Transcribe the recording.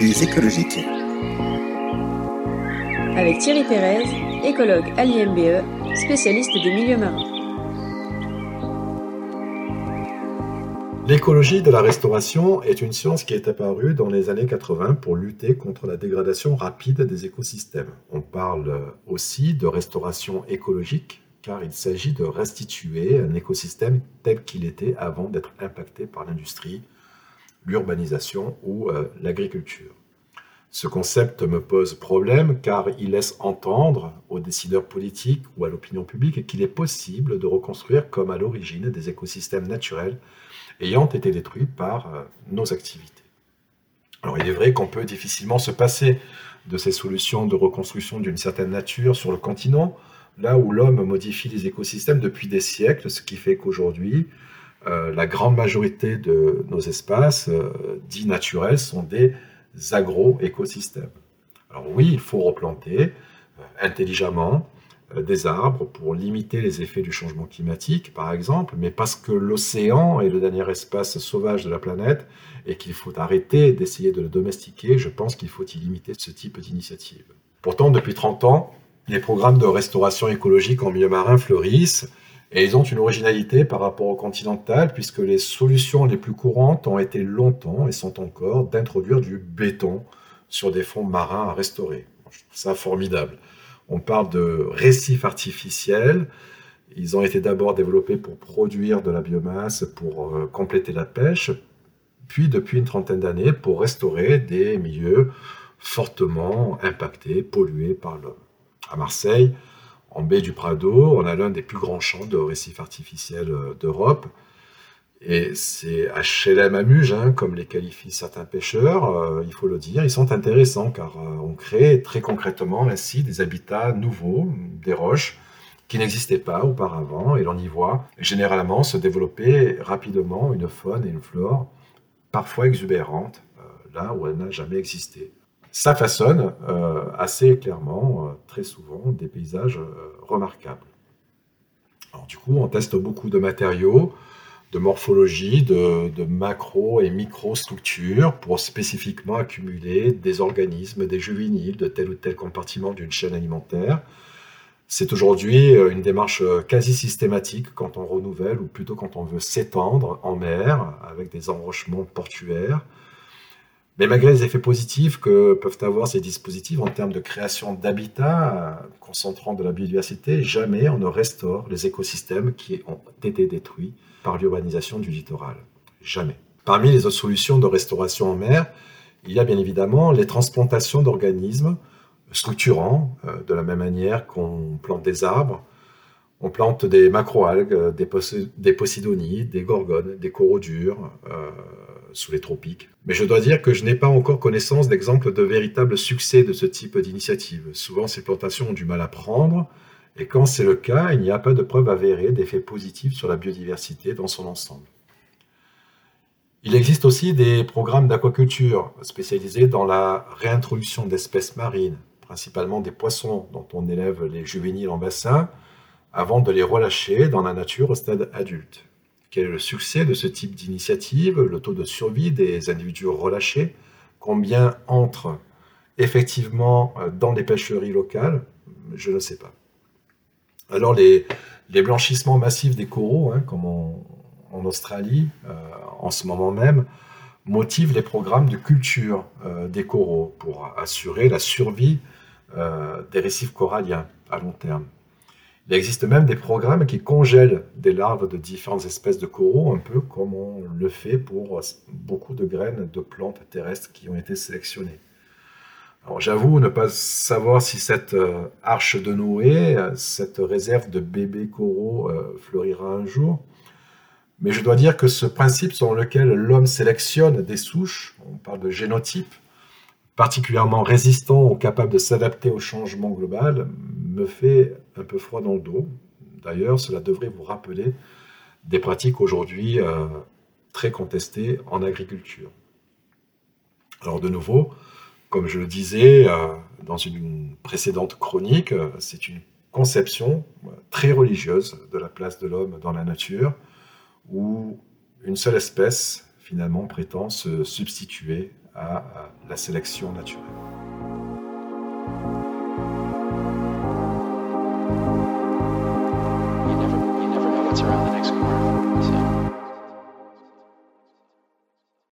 Les écologiques. Avec Thierry Pérez, écologue à l'IMBE, spécialiste des milieux marins. L'écologie de la restauration est une science qui est apparue dans les années 80 pour lutter contre la dégradation rapide des écosystèmes. On parle aussi de restauration écologique car il s'agit de restituer un écosystème tel qu'il était avant d'être impacté par l'industrie, l'urbanisation ou euh, l'agriculture. Ce concept me pose problème car il laisse entendre aux décideurs politiques ou à l'opinion publique qu'il est possible de reconstruire comme à l'origine des écosystèmes naturels ayant été détruits par euh, nos activités. Alors il est vrai qu'on peut difficilement se passer de ces solutions de reconstruction d'une certaine nature sur le continent, là où l'homme modifie les écosystèmes depuis des siècles, ce qui fait qu'aujourd'hui, la grande majorité de nos espaces euh, dits naturels sont des agro-écosystèmes. Alors oui, il faut replanter euh, intelligemment des arbres pour limiter les effets du changement climatique, par exemple, mais parce que l'océan est le dernier espace sauvage de la planète et qu'il faut arrêter d'essayer de le domestiquer, je pense qu'il faut y limiter ce type d'initiative. Pourtant, depuis 30 ans, les programmes de restauration écologique en milieu marin fleurissent et ils ont une originalité par rapport au continental, puisque les solutions les plus courantes ont été longtemps et sont encore d'introduire du béton sur des fonds marins à restaurer. Je trouve ça formidable. On parle de récifs artificiels. Ils ont été d'abord développés pour produire de la biomasse, pour euh, compléter la pêche, puis depuis une trentaine d'années pour restaurer des milieux fortement impactés, pollués par l'homme. À Marseille, en baie du Prado, on a l'un des plus grands champs de récifs artificiels euh, d'Europe. Et c'est HLM Amuge, hein, comme les qualifient certains pêcheurs, euh, il faut le dire. Ils sont intéressants car euh, on crée très concrètement ainsi des habitats nouveaux, des roches qui n'existaient pas auparavant, et l'on y voit généralement se développer rapidement une faune et une flore parfois exubérantes, là où elle n'a jamais existé ça façonne euh, assez clairement, euh, très souvent, des paysages euh, remarquables. Alors, du coup, on teste beaucoup de matériaux, de morphologie, de, macro et microstructures pour spécifiquement accumuler des organismes, des juvéniles de tel ou tel compartiment d'une chaîne alimentaire. C'est aujourd'hui une démarche quasi systématique quand on renouvelle, ou plutôt quand on veut s'étendre en mer avec des enrochements portuaires mais malgré les effets positifs que peuvent avoir ces dispositifs en termes de création d'habitats concentrant de la biodiversité, jamais on ne restaure les écosystèmes qui ont été détruits par l'urbanisation du littoral. Jamais. Parmi les autres solutions de restauration en mer, il y a bien évidemment les transplantations d'organismes structurants, euh, de la même manière qu'on plante des arbres, on plante des macroalgues, des, des posidonies, des gorgones, des coraux durs, euh, sous les tropiques. Mais je dois dire que je n'ai pas encore connaissance d'exemples de véritable succès de ce type d'initiative. Souvent, ces plantations ont du mal à prendre, et quand c'est le cas, il n'y a pas de preuve avérée d'effets positifs sur la biodiversité dans son ensemble. Il existe aussi des programmes d'aquaculture spécialisés dans la réintroduction d'espèces marines, principalement des poissons dont on élève les juvéniles en bassin, avant de les relâcher dans la nature au stade adulte. Quel est le succès de ce type d'initiative, le taux de survie des individus relâchés, combien entrent effectivement euh, dans les pêcheries locales, je ne sais pas. Alors les, blanchissements massifs des coraux, hein, comme en, Australie euh, en ce moment même, motivent les programmes de culture euh, des coraux pour assurer la survie des récifs coralliens à long terme. Il existe même des programmes qui congèlent des larves de différentes espèces de coraux, un peu comme on le fait pour beaucoup de graines de plantes terrestres qui ont été sélectionnées. Alors j'avoue ne pas savoir si cette euh, arche de Noé, cette réserve de bébés coraux euh, fleurira un jour, mais je dois dire que ce principe selon lequel l'homme sélectionne des souches, on parle de génotype, particulièrement résistants ou capables de s'adapter au changement global, fait un peu froid dans le dos. D'ailleurs, cela devrait vous rappeler des pratiques aujourd'hui euh, très contestées en agriculture. Alors de nouveau, comme je le disais euh, dans une précédente chronique, euh, c'est une conception très religieuse de la place de l'homme dans la nature, où une seule espèce finalement prétend se substituer à la sélection naturelle.